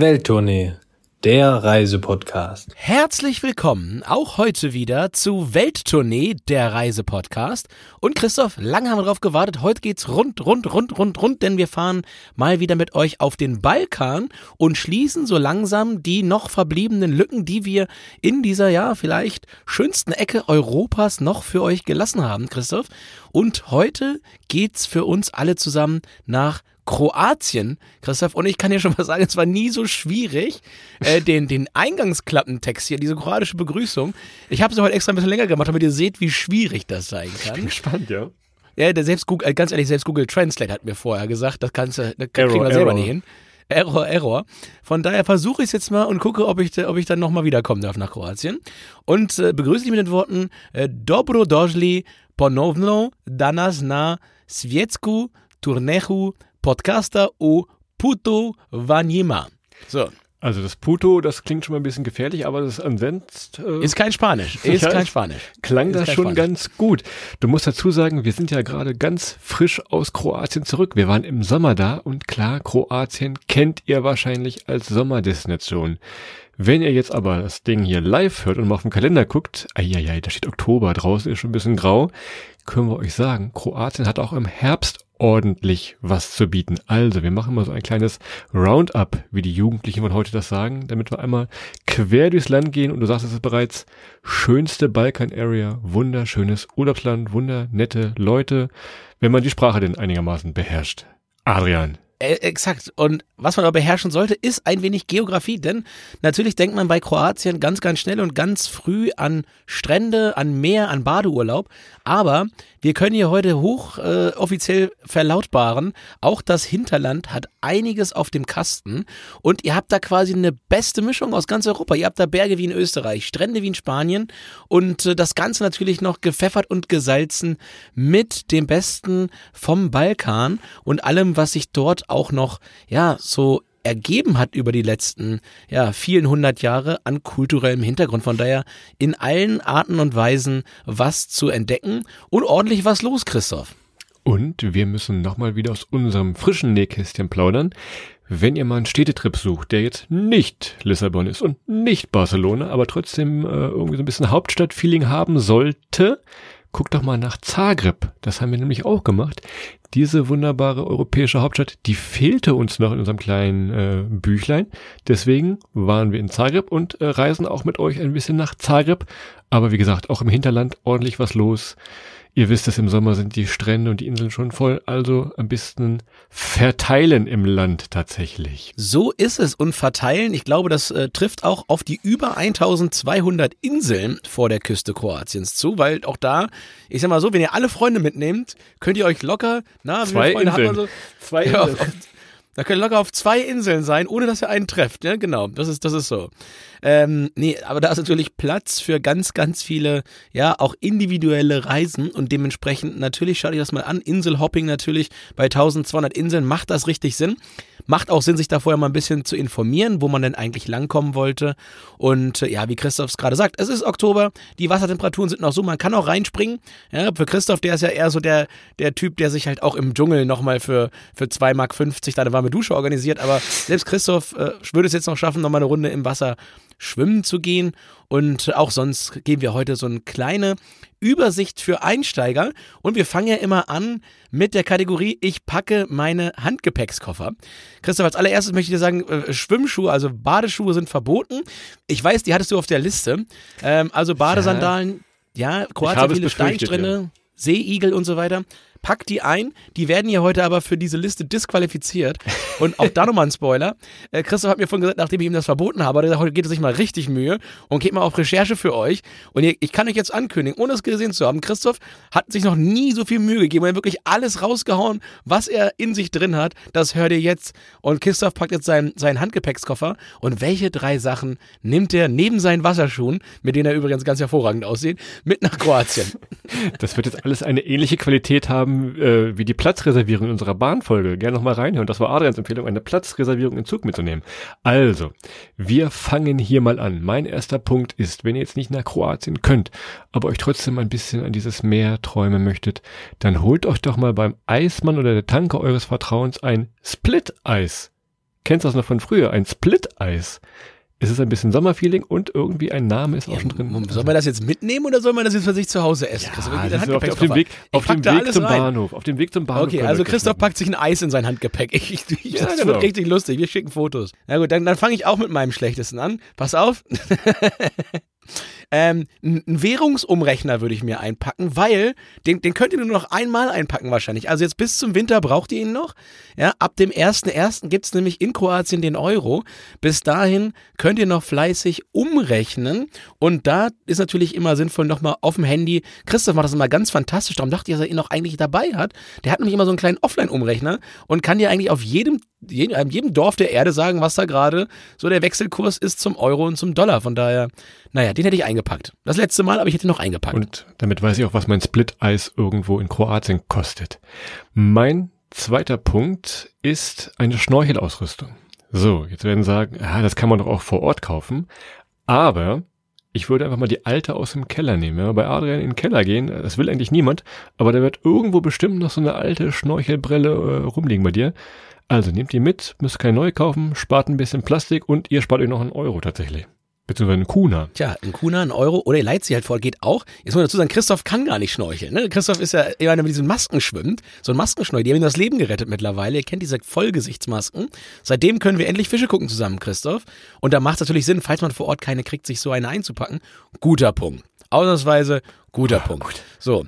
Welttournee, der Reisepodcast. Herzlich willkommen auch heute wieder zu Welttournee, der Reisepodcast. Und Christoph, lange haben wir drauf gewartet. Heute geht's rund, rund, rund, rund, rund, denn wir fahren mal wieder mit euch auf den Balkan und schließen so langsam die noch verbliebenen Lücken, die wir in dieser, ja, vielleicht schönsten Ecke Europas noch für euch gelassen haben, Christoph. Und heute geht's für uns alle zusammen nach Kroatien, Christoph, und ich kann dir schon mal sagen, es war nie so schwierig, äh, den, den Eingangsklappentext hier, diese kroatische Begrüßung. Ich habe es heute extra ein bisschen länger gemacht, damit ihr seht, wie schwierig das sein kann. Ich bin gespannt, ja. Ja, der selbst Google, äh, ganz ehrlich, selbst Google Translate hat mir vorher gesagt, das kannst du, das kriegen wir selber nicht hin. Error, Error. Von daher versuche ich es jetzt mal und gucke, ob ich, ob ich dann nochmal wiederkommen darf nach Kroatien. Und äh, begrüße dich mit den Worten äh, Dobro došli ponovno danas na Svietsku turneju Podcaster o Puto Vanjima. So. Also das Puto, das klingt schon mal ein bisschen gefährlich, aber das ansonsten äh, ist kein Spanisch. Ist kein Spanisch. Klang ist das schon Spanisch. ganz gut. Du musst dazu sagen, wir sind ja gerade ganz frisch aus Kroatien zurück. Wir waren im Sommer da und klar, Kroatien kennt ihr wahrscheinlich als Sommerdestination. Wenn ihr jetzt aber das Ding hier live hört und mal auf den Kalender guckt, eieiei, da steht Oktober, draußen ist schon ein bisschen grau, können wir euch sagen, Kroatien hat auch im Herbst ordentlich was zu bieten. Also, wir machen mal so ein kleines Roundup, wie die Jugendlichen von heute das sagen, damit wir einmal quer durchs Land gehen und du sagst es bereits, schönste Balkan-Area, wunderschönes Urlaubsland, wundernette Leute, wenn man die Sprache denn einigermaßen beherrscht. Adrian, exakt. Und was man aber beherrschen sollte, ist ein wenig Geografie, denn natürlich denkt man bei Kroatien ganz, ganz schnell und ganz früh an Strände, an Meer, an Badeurlaub. Aber wir können hier heute hoch äh, verlautbaren, auch das Hinterland hat einiges auf dem Kasten und ihr habt da quasi eine beste Mischung aus ganz Europa. Ihr habt da Berge wie in Österreich, Strände wie in Spanien und äh, das Ganze natürlich noch gepfeffert und gesalzen mit dem Besten vom Balkan und allem, was sich dort auch noch, ja, so ergeben hat über die letzten ja, vielen hundert Jahre an kulturellem Hintergrund. Von daher in allen Arten und Weisen was zu entdecken und ordentlich was los, Christoph. Und wir müssen nochmal wieder aus unserem frischen Nähkästchen plaudern. Wenn ihr mal einen Städtetrip sucht, der jetzt nicht Lissabon ist und nicht Barcelona, aber trotzdem äh, irgendwie so ein bisschen Hauptstadtfeeling haben sollte, guckt doch mal nach Zagreb. Das haben wir nämlich auch gemacht diese wunderbare europäische Hauptstadt, die fehlte uns noch in unserem kleinen äh, Büchlein. Deswegen waren wir in Zagreb und äh, reisen auch mit euch ein bisschen nach Zagreb. Aber wie gesagt, auch im Hinterland ordentlich was los. Ihr wisst es, im Sommer sind die Strände und die Inseln schon voll, also ein bisschen verteilen im Land tatsächlich. So ist es und verteilen, ich glaube, das äh, trifft auch auf die über 1200 Inseln vor der Küste Kroatiens zu, weil auch da, ich sag mal so, wenn ihr alle Freunde mitnehmt, könnt ihr euch locker, na, zwei Inseln. So, zwei Inseln. Ja, auf, da können locker auf zwei Inseln sein, ohne dass ihr einen trefft. Ja, genau. Das ist, das ist so. Ähm, nee, aber da ist natürlich Platz für ganz, ganz viele, ja, auch individuelle Reisen und dementsprechend natürlich, schaut euch das mal an. Inselhopping natürlich bei 1200 Inseln macht das richtig Sinn. Macht auch Sinn, sich da vorher mal ein bisschen zu informieren, wo man denn eigentlich langkommen wollte. Und äh, ja, wie Christoph es gerade sagt, es ist Oktober, die Wassertemperaturen sind noch so, man kann auch reinspringen. Ja, für Christoph, der ist ja eher so der, der Typ, der sich halt auch im Dschungel nochmal für, für 2,50 Mark da eine warme Dusche organisiert. Aber selbst Christoph äh, würde es jetzt noch schaffen, nochmal eine Runde im Wasser schwimmen zu gehen. Und auch sonst geben wir heute so eine kleine Übersicht für Einsteiger. Und wir fangen ja immer an mit der Kategorie Ich packe meine Handgepäckskoffer. Christoph, als allererstes möchte ich dir sagen, äh, Schwimmschuhe, also Badeschuhe sind verboten. Ich weiß, die hattest du auf der Liste. Ähm, also Badesandalen, ja, ja Kroatien viele Steinstrände. Ja. Seeigel und so weiter pack die ein. Die werden ja heute aber für diese Liste disqualifiziert. Und auch da nochmal ein Spoiler. Äh, Christoph hat mir vorhin gesagt, nachdem ich ihm das verboten habe, der sagt, heute geht es sich mal richtig Mühe und geht mal auf Recherche für euch. Und ich kann euch jetzt ankündigen, ohne es gesehen zu haben, Christoph hat sich noch nie so viel Mühe gegeben. Er hat wirklich alles rausgehauen, was er in sich drin hat. Das hört ihr jetzt. Und Christoph packt jetzt seinen, seinen Handgepäckskoffer. Und welche drei Sachen nimmt er neben seinen Wasserschuhen, mit denen er übrigens ganz hervorragend aussieht, mit nach Kroatien? Das wird jetzt alles eine ähnliche Qualität haben haben, äh, wie die Platzreservierung in unserer Bahnfolge, gerne nochmal reinhören. Das war Adrians Empfehlung, eine Platzreservierung im Zug mitzunehmen. Also, wir fangen hier mal an. Mein erster Punkt ist, wenn ihr jetzt nicht nach Kroatien könnt, aber euch trotzdem ein bisschen an dieses Meer träumen möchtet, dann holt euch doch mal beim Eismann oder der Tanke eures Vertrauens ein Split-Eis. kennst das noch von früher, ein Split-Eis. Es ist ein bisschen Sommerfeeling und irgendwie ein Name ist auch Ja, schon drin. soll man das jetzt mitnehmen oder soll man das jetzt für sich zu Hause essen? Ja, ist auf, auf dem Weg, auf dem Weg zum rein. Bahnhof. Auf dem Weg zum Bahnhof. Okay, also Christoph knacken. packt sich ein Eis in sein Handgepäck. Ich, ich, ich, Ja, das genau. wird richtig lustig. Wir schicken Fotos. Na gut, dann, dann fange ich auch mit meinem schlechtesten an. Pass auf. ähm, ein ein Währungsumrechner würde ich mir einpacken, weil den, den könnt ihr nur noch einmal einpacken wahrscheinlich. Also jetzt bis zum Winter braucht ihr ihn noch. Ja, ab dem 1.1. gibt es nämlich in Kroatien den Euro. Bis dahin könnt ihr noch fleißig umrechnen. Und da ist natürlich immer sinnvoll, nochmal auf dem Handy. Christoph macht das immer ganz fantastisch. Darum dachte ich, dass er ihn noch eigentlich dabei hat. Der hat nämlich immer so einen kleinen Offline-Umrechner und kann dir eigentlich auf jedem, jedem Dorf der Erde sagen, was da gerade so der Wechselkurs ist zum Euro und zum Dollar. Von daher, naja, den hätte ich eingepackt. Das letzte Mal, aber ich hätte noch eingepackt. Und damit weiß ich auch, was mein Split-Eis irgendwo in Kroatien kostet. Mein zweiter Punkt ist eine Schnorchelausrüstung. So, jetzt werden sagen, ah, das kann man doch auch vor Ort kaufen. Aber ich würde einfach mal die alte aus dem Keller nehmen. Wenn wir bei Adrian in den Keller gehen, das will eigentlich niemand, aber da wird irgendwo bestimmt noch so eine alte Schnorchelbrille äh, rumliegen bei dir. Also nehmt die mit, müsst keine neue kaufen, spart ein bisschen Plastik und ihr spart euch noch einen Euro tatsächlich. Beziehungsweise einen Kuna. Tja, ein Kuna, ein Euro oder ihr leiht sie halt vor, geht auch. Jetzt muss man dazu sagen, Christoph kann gar nicht schnorcheln. Ne? Christoph ist ja einer, der mit diesen Masken schwimmt. So ein Maskenschnorchel, die haben ihm das Leben gerettet mittlerweile. Ihr kennt diese Vollgesichtsmasken. Seitdem können wir endlich Fische gucken zusammen, Christoph. Und da macht es natürlich Sinn, falls man vor Ort keine kriegt, sich so eine einzupacken. Guter Punkt. Ausnahmsweise guter Punkt. So.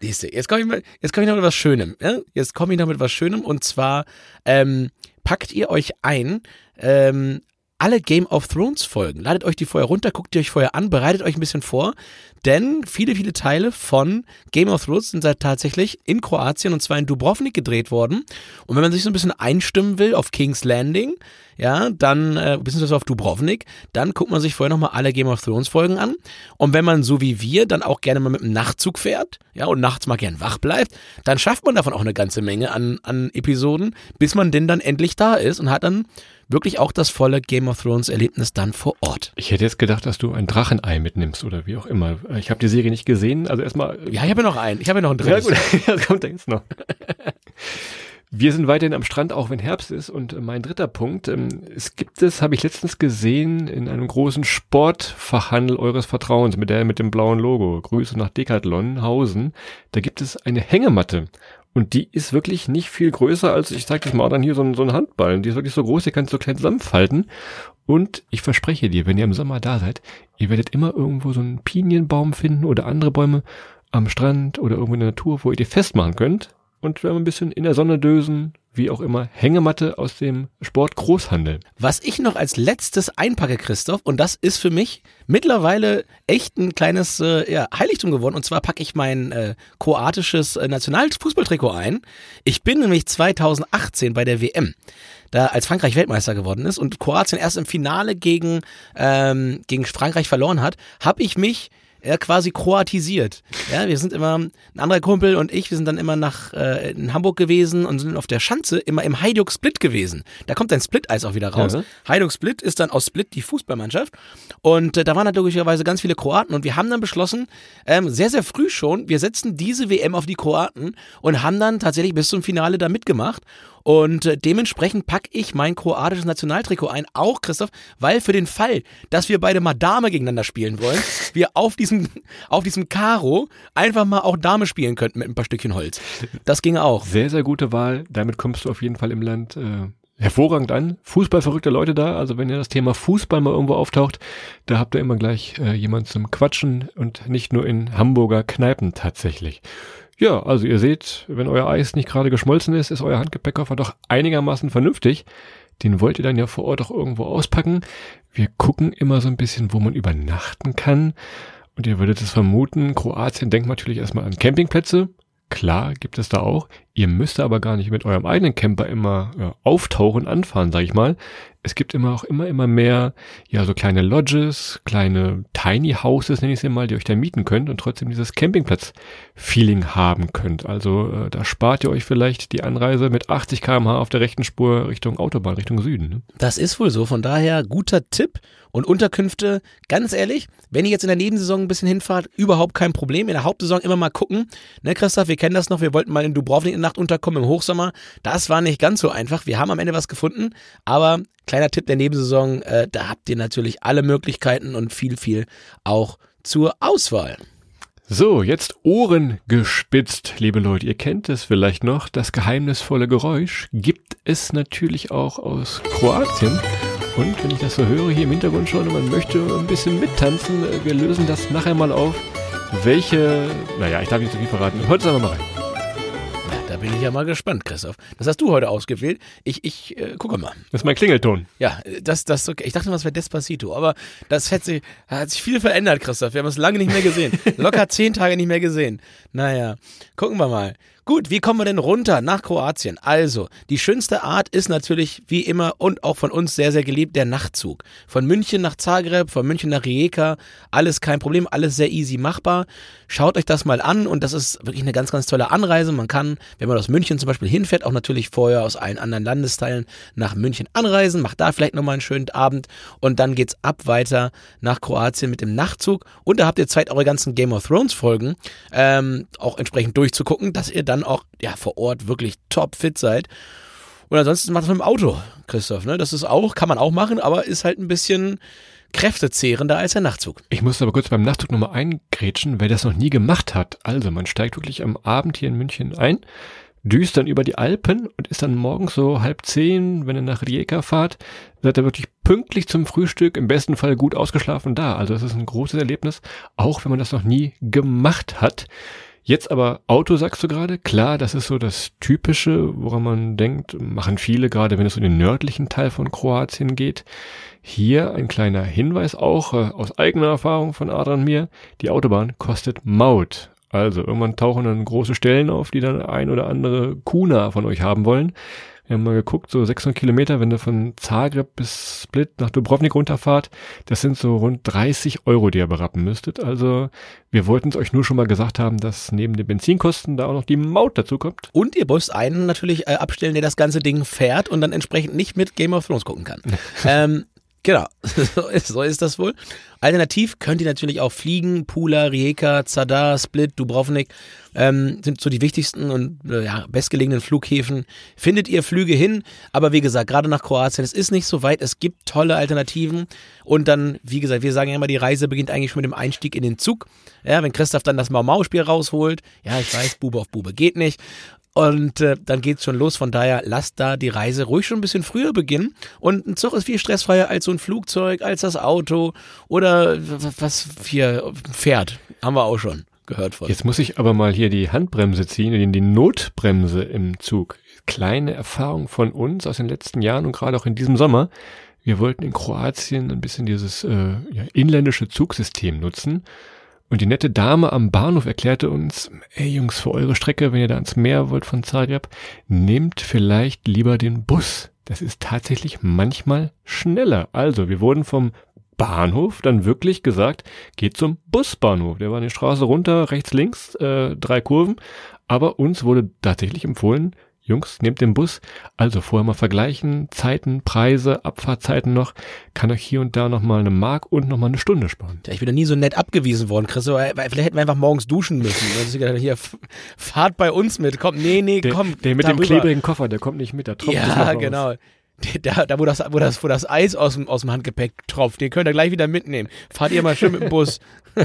Siehste, jetzt komme ich, mal- jetzt komm ich noch mit was Schönem. Ja? Jetzt komme ich noch mit was Schönem und zwar ähm, packt ihr euch ein, ähm, alle Game of Thrones Folgen. Ladet euch die vorher runter, guckt die euch vorher an, bereitet euch ein bisschen vor, denn viele, viele Teile von Game of Thrones sind seit tatsächlich in Kroatien und zwar in Dubrovnik gedreht worden. Und wenn man sich so ein bisschen einstimmen will auf King's Landing, ja, dann, äh, beziehungsweise auf Dubrovnik, dann guckt man sich vorher nochmal alle Game of Thrones Folgen an. Und wenn man so wie wir dann auch gerne mal mit dem Nachtzug fährt, ja, und nachts mal gern wach bleibt, dann schafft man davon auch eine ganze Menge an, an Episoden, bis man denn dann endlich da ist und hat dann wirklich auch das volle Game of Thrones Erlebnis dann vor Ort. Ich hätte jetzt gedacht, dass du ein Drachenei mitnimmst oder wie auch immer. Ich habe die Serie nicht gesehen, also erstmal. Ja, ich habe ja noch einen. Ich habe ja noch ein Ja drittes. gut, das kommt jetzt noch. Wir sind weiterhin am Strand, auch wenn Herbst ist. Und äh, mein dritter Punkt, ähm, es gibt es, habe ich letztens gesehen, in einem großen Sportfachhandel eures Vertrauens mit der mit dem blauen Logo. Grüße nach Decathlon Hausen. Da gibt es eine Hängematte. Und die ist wirklich nicht viel größer als, ich zeig das mal dann hier so ein, so ein Handball. Die ist wirklich so groß, die kannst du so klein zusammenfalten. Und ich verspreche dir, wenn ihr im Sommer da seid, ihr werdet immer irgendwo so einen Pinienbaum finden oder andere Bäume am Strand oder irgendwo in der Natur, wo ihr die festmachen könnt. Und wir ein bisschen in der Sonne dösen, wie auch immer, Hängematte aus dem Sport Großhandel. Was ich noch als letztes einpacke, Christoph, und das ist für mich mittlerweile echt ein kleines äh, ja, Heiligtum geworden. Und zwar packe ich mein äh, kroatisches äh, Nationalfußballtrikot ein. Ich bin nämlich 2018 bei der WM. Da als Frankreich Weltmeister geworden ist und Kroatien erst im Finale gegen, ähm, gegen Frankreich verloren hat, habe ich mich ja, quasi kroatisiert. Ja, wir sind immer, ein anderer Kumpel und ich, wir sind dann immer nach äh, in Hamburg gewesen und sind auf der Schanze immer im Hajduk Split gewesen. Da kommt ein Split-Eis auch wieder raus. Ja. Hajduk Split ist dann aus Split die Fußballmannschaft und äh, da waren natürlicherweise ganz viele Kroaten und wir haben dann beschlossen, ähm, sehr, sehr früh schon, wir setzen diese WM auf die Kroaten und haben dann tatsächlich bis zum Finale da mitgemacht und äh, dementsprechend packe ich mein kroatisches Nationaltrikot ein, auch Christoph, weil für den Fall, dass wir beide mal Dame gegeneinander spielen wollen, wir auf diesem, auf diesem Karo einfach mal auch Dame spielen könnten mit ein paar Stückchen Holz. Das ginge auch. Sehr, sehr gute Wahl. Damit kommst du auf jeden Fall im Land äh, hervorragend an. Fußballverrückte Leute da. Also wenn ihr das Thema Fußball mal irgendwo auftaucht, da habt ihr immer gleich äh, jemand zum Quatschen und nicht nur in Hamburger Kneipen tatsächlich. Ja, also ihr seht, wenn euer Eis nicht gerade geschmolzen ist, ist euer Handgepäckkoffer doch einigermaßen vernünftig. Den wollt ihr dann ja vor Ort auch irgendwo auspacken. Wir gucken immer so ein bisschen, wo man übernachten kann. Und ihr würdet es vermuten, Kroatien denkt natürlich erstmal an Campingplätze. Klar, gibt es da auch. Ihr müsst aber gar nicht mit eurem eigenen Camper immer ja, auftauchen, anfahren, sag ich mal. Es gibt immer auch immer, immer mehr, ja, so kleine Lodges, kleine Tiny Houses, nenne ich sie mal, die euch da mieten könnt und trotzdem dieses Campingplatz-Feeling haben könnt. Also äh, da spart ihr euch vielleicht die Anreise mit 80 km/h auf der rechten Spur Richtung Autobahn, Richtung Süden. Ne? Das ist wohl so. Von daher guter Tipp. Und Unterkünfte, ganz ehrlich, wenn ihr jetzt in der Nebensaison ein bisschen hinfahrt, überhaupt kein Problem. In der Hauptsaison immer mal gucken. Ne, Christoph, wir kennen das noch. Wir wollten mal in Dubrovnik in Nacht unterkommen im Hochsommer. Das war nicht ganz so einfach. Wir haben am Ende was gefunden, aber kleiner Tipp der Nebensaison, äh, da habt ihr natürlich alle Möglichkeiten und viel, viel auch zur Auswahl. So, jetzt Ohren gespitzt, liebe Leute. Ihr kennt es vielleicht noch. Das geheimnisvolle Geräusch gibt es natürlich auch aus Kroatien. Und wenn ich das so höre hier im Hintergrund schon, man möchte ein bisschen mittanzen, wir lösen das nachher mal auf. Welche, naja, ich darf nicht so viel verraten. Heute sagen wir mal rein. Da bin ich ja mal gespannt, Christoph. Das hast du heute ausgewählt. Ich, ich äh, gucke mal. Das ist mein Klingelton. Ja, das, das, okay. Ich dachte, was wäre Despacito, aber das hat sich, hat sich viel verändert, Christoph. Wir haben es lange nicht mehr gesehen. Locker zehn Tage nicht mehr gesehen. Naja, gucken wir mal. Gut, wie kommen wir denn runter nach Kroatien? Also, die schönste Art ist natürlich wie immer und auch von uns sehr, sehr geliebt der Nachtzug. Von München nach Zagreb, von München nach Rijeka, alles kein Problem, alles sehr easy machbar. Schaut euch das mal an und das ist wirklich eine ganz, ganz tolle Anreise. Man kann, wenn man aus München zum Beispiel hinfährt, auch natürlich vorher aus allen anderen Landesteilen nach München anreisen, macht da vielleicht nochmal einen schönen Abend und dann geht's ab weiter nach Kroatien mit dem Nachtzug und da habt ihr Zeit, eure ganzen Game of Thrones Folgen ähm, auch entsprechend durchzugucken, dass ihr dann auch ja, vor Ort wirklich top fit seid. Und ansonsten macht das mit dem Auto, Christoph. Ne? Das ist auch, kann man auch machen, aber ist halt ein bisschen kräftezehrender als der Nachtzug. Ich muss aber kurz beim Nachtzug nochmal eingrätschen, wer das noch nie gemacht hat. Also, man steigt wirklich am Abend hier in München ein, düst dann über die Alpen und ist dann morgens so halb zehn, wenn ihr nach Rijeka fahrt, seid ihr wirklich pünktlich zum Frühstück, im besten Fall gut ausgeschlafen da. Also, das ist ein großes Erlebnis, auch wenn man das noch nie gemacht hat. Jetzt aber Auto, sagst du gerade. Klar, das ist so das Typische, woran man denkt, machen viele, gerade wenn es um den nördlichen Teil von Kroatien geht. Hier ein kleiner Hinweis auch äh, aus eigener Erfahrung von Adrian mir. Die Autobahn kostet Maut. Also irgendwann tauchen dann große Stellen auf, die dann ein oder andere Kuna von euch haben wollen. Wir haben mal geguckt, so 600 Kilometer, wenn ihr von Zagreb bis Split nach Dubrovnik runterfahrt, das sind so rund 30 Euro, die ihr berappen müsstet. Also wir wollten es euch nur schon mal gesagt haben, dass neben den Benzinkosten da auch noch die Maut dazu kommt. Und ihr müsst einen natürlich äh, abstellen, der das ganze Ding fährt und dann entsprechend nicht mit Game of Thrones gucken kann. ähm, Genau, so ist, das wohl. Alternativ könnt ihr natürlich auch fliegen. Pula, Rijeka, Zadar, Split, Dubrovnik ähm, sind so die wichtigsten und äh, ja, bestgelegenen Flughäfen. Findet ihr Flüge hin, aber wie gesagt, gerade nach Kroatien, es ist nicht so weit. Es gibt tolle Alternativen und dann, wie gesagt, wir sagen ja immer, die Reise beginnt eigentlich schon mit dem Einstieg in den Zug. Ja, wenn Christoph dann das Mau-Mau-Spiel rausholt, ja, ich weiß, Bube auf Bube geht nicht. Und äh, dann geht's schon los. Von daher lasst da die Reise ruhig schon ein bisschen früher beginnen. Und ein Zug ist viel stressfreier als so ein Flugzeug, als das Auto oder was hier Pferd. Haben wir auch schon gehört von. Jetzt muss ich aber mal hier die Handbremse ziehen, die Notbremse im Zug. Kleine Erfahrung von uns aus den letzten Jahren und gerade auch in diesem Sommer. Wir wollten in Kroatien ein bisschen dieses äh, ja, inländische Zugsystem nutzen und die nette Dame am Bahnhof erklärte uns, ey Jungs, für eure Strecke, wenn ihr da ans Meer wollt von Zagreb, nehmt vielleicht lieber den Bus. Das ist tatsächlich manchmal schneller. Also, wir wurden vom Bahnhof dann wirklich gesagt, geht zum Busbahnhof. Der war eine Straße runter, rechts, links, äh, drei Kurven. Aber uns wurde tatsächlich empfohlen, Jungs, nehmt den Bus. Also vorher mal vergleichen, Zeiten, Preise, Abfahrtzeiten noch. Kann euch hier und da nochmal eine Mark und nochmal eine Stunde sparen. Ja, ich bin da nie so nett abgewiesen worden, Chris. Vielleicht hätten wir einfach morgens duschen müssen. Ist hier, fahrt bei uns mit. Komm, nee, nee, komm. Der, der mit darüber. dem klebrigen Koffer, der kommt nicht mit, der tropft Ja, genau. Da, da wo, das, wo, das, wo das Eis aus dem, aus dem Handgepäck tropft, den könnt ihr gleich wieder mitnehmen. Fahrt ihr mal schön mit dem Bus.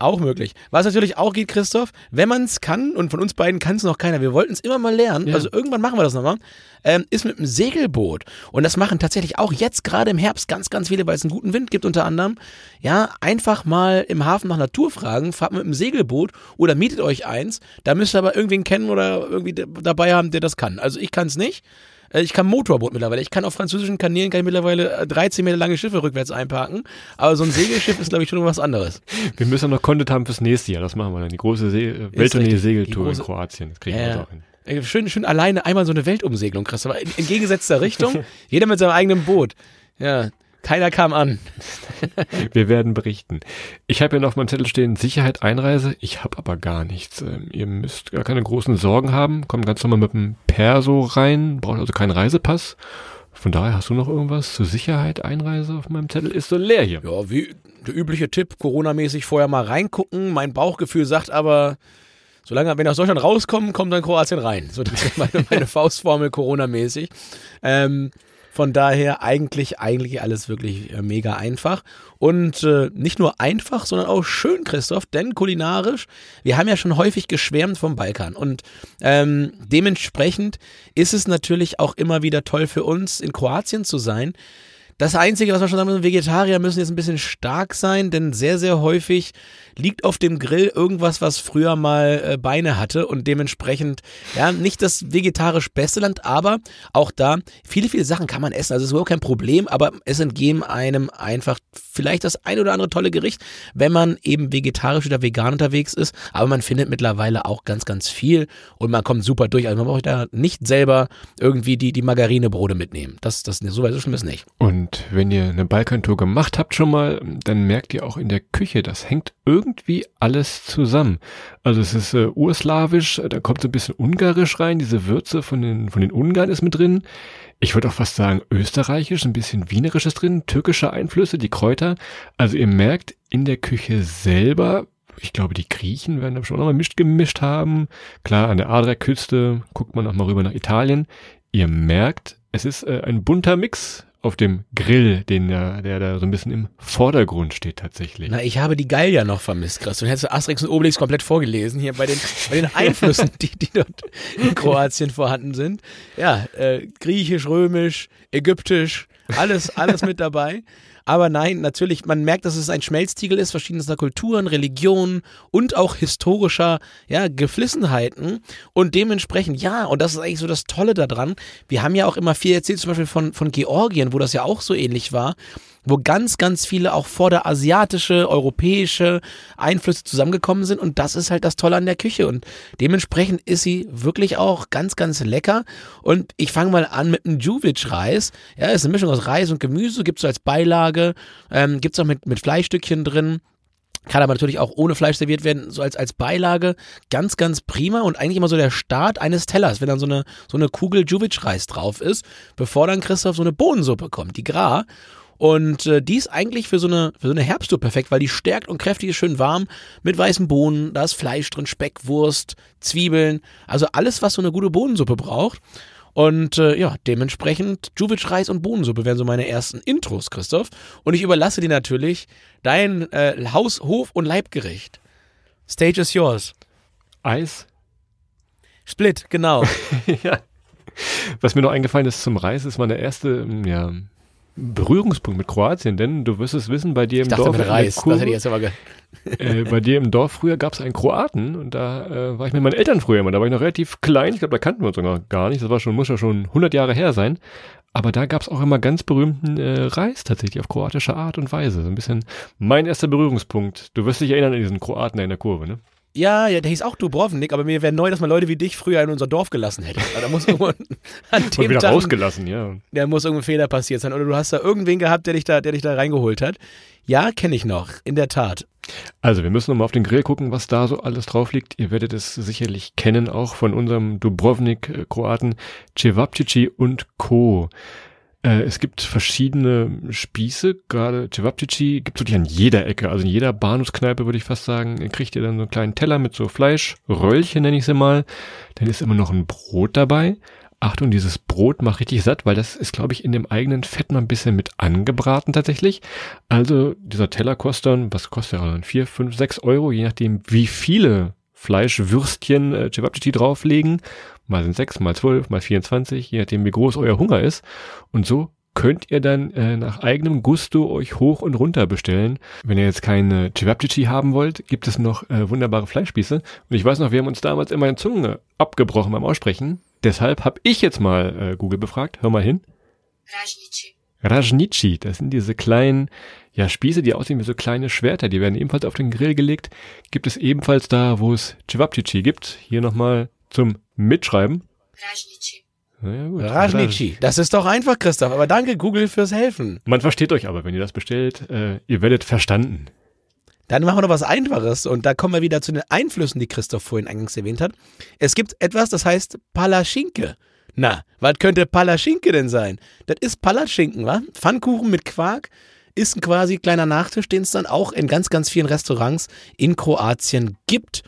Auch möglich. Was natürlich auch geht, Christoph, wenn man es kann, und von uns beiden kann es noch keiner, wir wollten es immer mal lernen, ja. also irgendwann machen wir das nochmal, ähm, ist mit einem Segelboot. Und das machen tatsächlich auch jetzt gerade im Herbst ganz, ganz viele, weil es einen guten Wind gibt unter anderem. Ja, einfach mal im Hafen nach Natur fragen, fahrt mit einem Segelboot oder mietet euch eins. Da müsst ihr aber irgendwen kennen oder irgendwie dabei haben, der das kann. Also ich kann es nicht. Äh, ich kann Motorboot mittlerweile. Ich kann auf französischen Kanälen kann ich mittlerweile 13 äh, Meter lange Schiffe rückwärts einparken. Aber so ein Segelschiff ist, glaube ich, schon was anderes. Wir müssen noch Content haben fürs nächste Jahr. Das machen wir dann. Die große See äh, Welttournee-Segeltour in Kroatien. Das kriegen wir ja. auch hin. Schön, schön alleine einmal so eine Weltumsegelung, Chris. Aber in, in gegengesetzter Richtung. Jeder mit seinem eigenen Boot. Ja, keiner kam an. Wir werden berichten. Ich habe ja noch auf meinem Zettel stehen, Sicherheit Einreise. Ich habe aber gar nichts. Ähm, ihr müsst gar keine großen Sorgen haben. Kommt ganz normal mit dem Perso rein, braucht also keinen Reisepass. Von daher hast du noch irgendwas zur Sicherheit Einreise auf meinem Zettel? Ist so leer hier. Ja, wie der übliche Tipp, Corona-mäßig vorher mal reingucken. Mein Bauchgefühl sagt aber, Solange, wenn aus Deutschland rauskommen, kommt dann Kroatien rein. So, das ist meine, meine Faustformel Corona-mäßig. Ähm, von daher eigentlich, eigentlich alles wirklich äh, mega einfach. Und äh, nicht nur einfach, sondern auch schön, Christoph, denn kulinarisch, wir haben ja schon häufig geschwärmt vom Balkan. Und ähm, dementsprechend ist es natürlich auch immer wieder toll für uns, in Kroatien zu sein. Das Einzige, was wir schon sagen müssen, Vegetarier müssen jetzt ein bisschen stark sein, denn sehr, sehr häufig liegt auf dem Grill irgendwas, was früher mal äh, Beine hatte und dementsprechend, ja, nicht das vegetarisch beste Land, aber auch da, viele, viele Sachen kann man essen. Also es ist überhaupt kein Problem, aber es entgehen einem einfach vielleicht das ein oder andere tolle Gericht, wenn man eben vegetarisch oder vegan unterwegs ist. Aber man findet mittlerweile auch ganz, ganz viel und man kommt super durch. Also man braucht da nicht selber irgendwie die, die Margarinebrote mitnehmen. Das, das, so weit ist schon nicht. Und und wenn ihr eine Balkantour gemacht habt schon mal, dann merkt ihr auch in der Küche, das hängt irgendwie alles zusammen. Also es ist äh, urslawisch, da kommt so ein bisschen ungarisch rein, diese Würze von den, von den Ungarn ist mit drin. Ich würde auch fast sagen österreichisch, ein bisschen wienerisches drin, türkische Einflüsse, die Kräuter. Also ihr merkt in der Küche selber, ich glaube, die Griechen werden da schon nochmal mischt gemischt haben. Klar, an der Adriaküste guckt man auch mal rüber nach Italien. Ihr merkt, es ist äh, ein bunter Mix auf dem Grill, den der, der da so ein bisschen im Vordergrund steht tatsächlich. Na, ich habe die Gallier noch vermisst, Chris. Und hättest du Asterix und Obelix komplett vorgelesen, hier bei den, bei den Einflüssen, die, die dort in Kroatien vorhanden sind. Ja, äh, griechisch, römisch, ägyptisch, alles, alles mit dabei. Aber nein, natürlich, man merkt, dass es ein Schmelztiegel ist, verschiedenster Kulturen, Religionen und auch historischer ja, Geflissenheiten. Und dementsprechend, ja, und das ist eigentlich so das Tolle daran. Wir haben ja auch immer viel erzählt, zum Beispiel von, von Georgien, wo das ja auch so ähnlich war wo ganz, ganz viele auch vorderasiatische, europäische Einflüsse zusammengekommen sind. Und das ist halt das Tolle an der Küche. Und dementsprechend ist sie wirklich auch ganz, ganz lecker. Und ich fange mal an mit einem Juvic-Reis. Ja, ist eine Mischung aus Reis und Gemüse, gibt es so als Beilage, ähm, gibt es auch mit, mit Fleischstückchen drin. Kann aber natürlich auch ohne Fleisch serviert werden, so als, als Beilage. Ganz, ganz prima und eigentlich immer so der Start eines Tellers, wenn dann so eine, so eine Kugel Juvic-Reis drauf ist, bevor dann Christoph so eine Bohnensuppe kommt, die Gras. Und äh, die ist eigentlich für so eine, für so eine Herbsttour perfekt, weil die stärkt und kräftig ist, schön warm, mit weißen Bohnen, da ist Fleisch drin, Speck, Wurst, Zwiebeln, also alles, was so eine gute Bohnensuppe braucht. Und äh, ja, dementsprechend Juvic Reis und Bohnensuppe wären so meine ersten Intros, Christoph. Und ich überlasse dir natürlich dein äh, Haus, Hof und Leibgericht. Stage is yours. Eis? Split, genau. ja. Was mir noch eingefallen ist zum Reis, ist meine erste, ja, Berührungspunkt mit Kroatien, denn du wirst es wissen, bei dir im ich Dorf. Mit Reis, Kurve, das hätte ich jetzt aber ge äh, bei dir im Dorf früher gab es einen Kroaten und da äh, war ich mit meinen Eltern früher immer. Da war ich noch relativ klein, ich glaube, da kannten wir uns sogar gar nicht. Das war schon, muss ja schon 100 Jahre her sein. Aber da gab es auch immer ganz berühmten äh, Reis tatsächlich auf kroatische Art und Weise. So ein bisschen mein erster Berührungspunkt. Du wirst dich erinnern an diesen Kroaten in der Kurve, ne? Ja, ja, der hieß auch Dubrovnik, aber mir wäre neu, dass man Leute wie dich früher in unser Dorf gelassen hätte. Da muss irgendwo an dem Und wieder Tag, rausgelassen, ja. Da muss irgendein Fehler passiert sein. Oder du hast da irgendwen gehabt, der dich da, der dich da reingeholt hat. Ja, kenne ich noch, in der Tat. Also, wir müssen nochmal auf den Grill gucken, was da so alles drauf liegt. Ihr werdet es sicherlich kennen, auch von unserem Dubrovnik-Kroaten Cevapcici und Co. Äh, es gibt verschiedene Spieße, gerade Cevapcici gibt es wirklich an jeder Ecke, also in jeder Bahnhofskneipe würde ich fast sagen, kriegt ihr dann so einen kleinen Teller mit so Fleischröllchen, nenne ich sie mal. Dann ist immer noch ein Brot dabei. Achtung, dieses Brot macht richtig satt, weil das ist, glaube ich, in dem eigenen Fett noch ein bisschen mit angebraten tatsächlich. Also dieser Teller kostet dann, was kostet er dann? Vier, fünf, sechs Euro, je nachdem, wie viele Fleischwürstchen äh, Cevapcici drauflegen mal sind sechs, mal zwölf, mal 24, je nachdem wie groß euer Hunger ist. Und so könnt ihr dann äh, nach eigenem Gusto euch hoch und runter bestellen. Wenn ihr jetzt keine Cevapcici haben wollt, gibt es noch äh, wunderbare Fleischspieße. Und ich weiß noch, wir haben uns damals immer die Zunge abgebrochen beim Aussprechen. Deshalb habe ich jetzt mal äh, Google befragt. Hör mal hin. Rajnici. Rajnici, das sind diese kleinen ja, Spieße, die aussehen wie so kleine Schwerter. Die werden ebenfalls auf den Grill gelegt. Gibt es ebenfalls da, wo es Cevapcici gibt. Hier nochmal zum Mitschreiben. Rajnici. Ja, gut. Rajnici. Das ist doch einfach, Christoph. Aber danke, Google, fürs Helfen. Man versteht euch aber, wenn ihr das bestellt. Äh, ihr werdet verstanden. Dann machen wir noch was Einfaches und da kommen wir wieder zu den Einflüssen, die Christoph vorhin eingangs erwähnt hat. Es gibt etwas, das heißt Palaschinke. Na, was könnte Palaschinke denn sein? Das ist Palatschinken, wa? Pfannkuchen mit Quark ist ein quasi kleiner Nachtisch, den es dann auch in ganz, ganz vielen Restaurants in Kroatien gibt.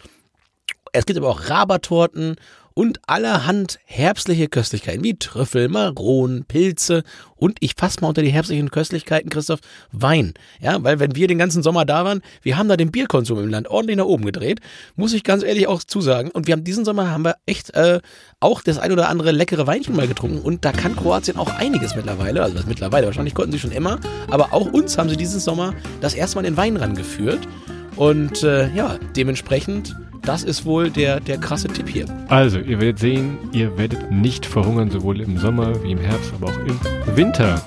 Es gibt aber auch Rabatorten und allerhand herbstliche Köstlichkeiten wie Trüffel, Maronen, Pilze und ich fasse mal unter die herbstlichen Köstlichkeiten, Christoph, Wein. Ja, weil wenn wir den ganzen Sommer da waren, wir haben da den Bierkonsum im Land ordentlich nach oben gedreht, muss ich ganz ehrlich auch zusagen. Und wir haben diesen Sommer haben wir echt äh, auch das ein oder andere leckere Weinchen mal getrunken und da kann Kroatien auch einiges mittlerweile, also was mittlerweile, wahrscheinlich konnten sie schon immer, aber auch uns haben sie diesen Sommer das erste Mal den Wein rangeführt. Und äh, ja, dementsprechend das ist wohl der, der krasse Tipp hier. Also, ihr werdet sehen, ihr werdet nicht verhungern, sowohl im Sommer wie im Herbst, aber auch im Winter.